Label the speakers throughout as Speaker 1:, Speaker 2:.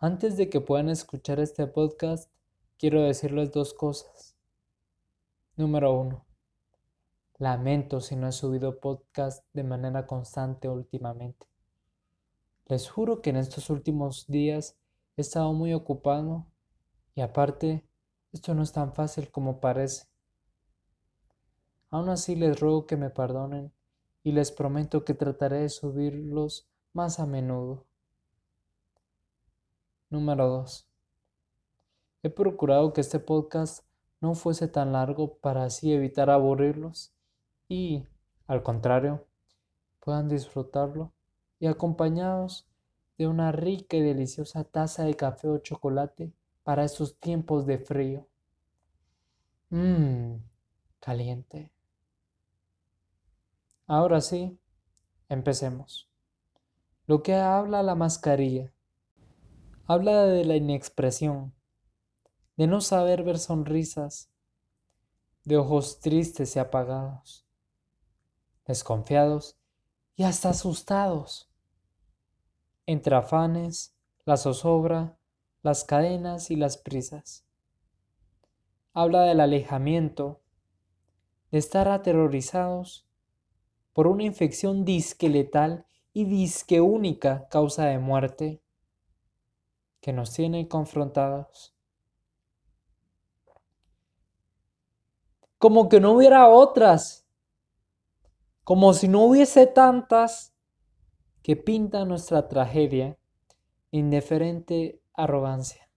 Speaker 1: Antes de que puedan escuchar este podcast, quiero decirles dos cosas. Número uno, lamento si no he subido podcast de manera constante últimamente. Les juro que en estos últimos días he estado muy ocupado y aparte, esto no es tan fácil como parece. Aún así les ruego que me perdonen y les prometo que trataré de subirlos más a menudo. Número 2. He procurado que este podcast no fuese tan largo para así evitar aburrirlos y, al contrario, puedan disfrutarlo y acompañados de una rica y deliciosa taza de café o chocolate para estos tiempos de frío. Mmm, caliente. Ahora sí, empecemos. Lo que habla la mascarilla Habla de la inexpresión, de no saber ver sonrisas, de ojos tristes y apagados, desconfiados y hasta asustados. Entre afanes, la zozobra, las cadenas y las prisas. Habla del alejamiento, de estar aterrorizados por una infección disque letal y disque única causa de muerte que nos tiene confrontados. Como que no hubiera otras, como si no hubiese tantas que pintan nuestra tragedia, indiferente arrogancia.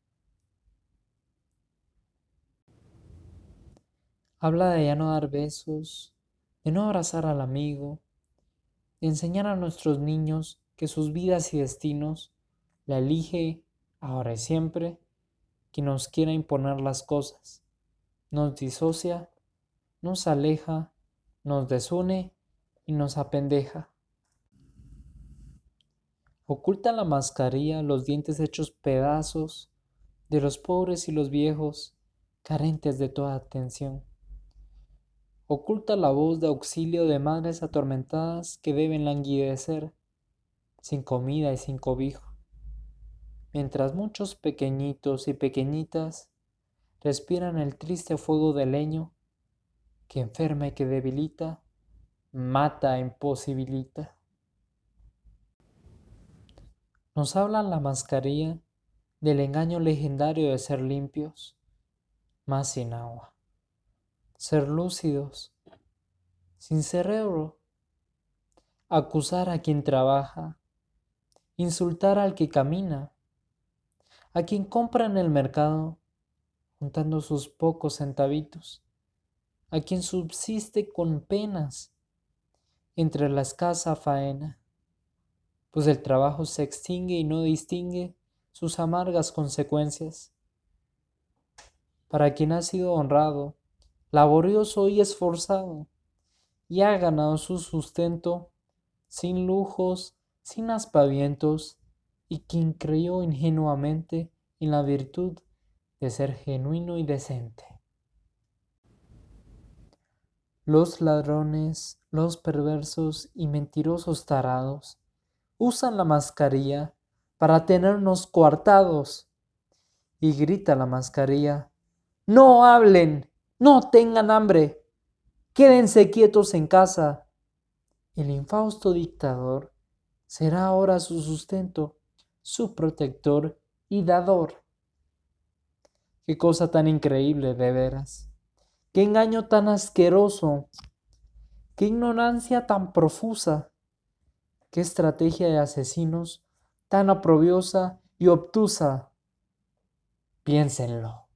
Speaker 1: Habla de ya no dar besos, de no abrazar al amigo, de enseñar a nuestros niños que sus vidas y destinos la elige ahora y siempre, que nos quiera imponer las cosas. Nos disocia, nos aleja, nos desune y nos apendeja. Oculta la mascarilla los dientes hechos pedazos de los pobres y los viejos, carentes de toda atención. Oculta la voz de auxilio de madres atormentadas que deben languidecer, sin comida y sin cobijo mientras muchos pequeñitos y pequeñitas respiran el triste fuego de leño que enferma y que debilita, mata e imposibilita. Nos habla la mascarilla del engaño legendario de ser limpios, más sin agua, ser lúcidos, sin cerebro, acusar a quien trabaja, insultar al que camina, a quien compra en el mercado juntando sus pocos centavitos, a quien subsiste con penas entre la escasa faena, pues el trabajo se extingue y no distingue sus amargas consecuencias. Para quien ha sido honrado, laborioso y esforzado, y ha ganado su sustento sin lujos, sin aspavientos, y quien creyó ingenuamente en la virtud de ser genuino y decente. Los ladrones, los perversos y mentirosos tarados usan la mascarilla para tenernos coartados. Y grita la mascarilla, no hablen, no tengan hambre, quédense quietos en casa. El infausto dictador será ahora su sustento su protector y dador. Qué cosa tan increíble, de veras. Qué engaño tan asqueroso. Qué ignorancia tan profusa. Qué estrategia de asesinos tan aprobiosa y obtusa. Piénsenlo.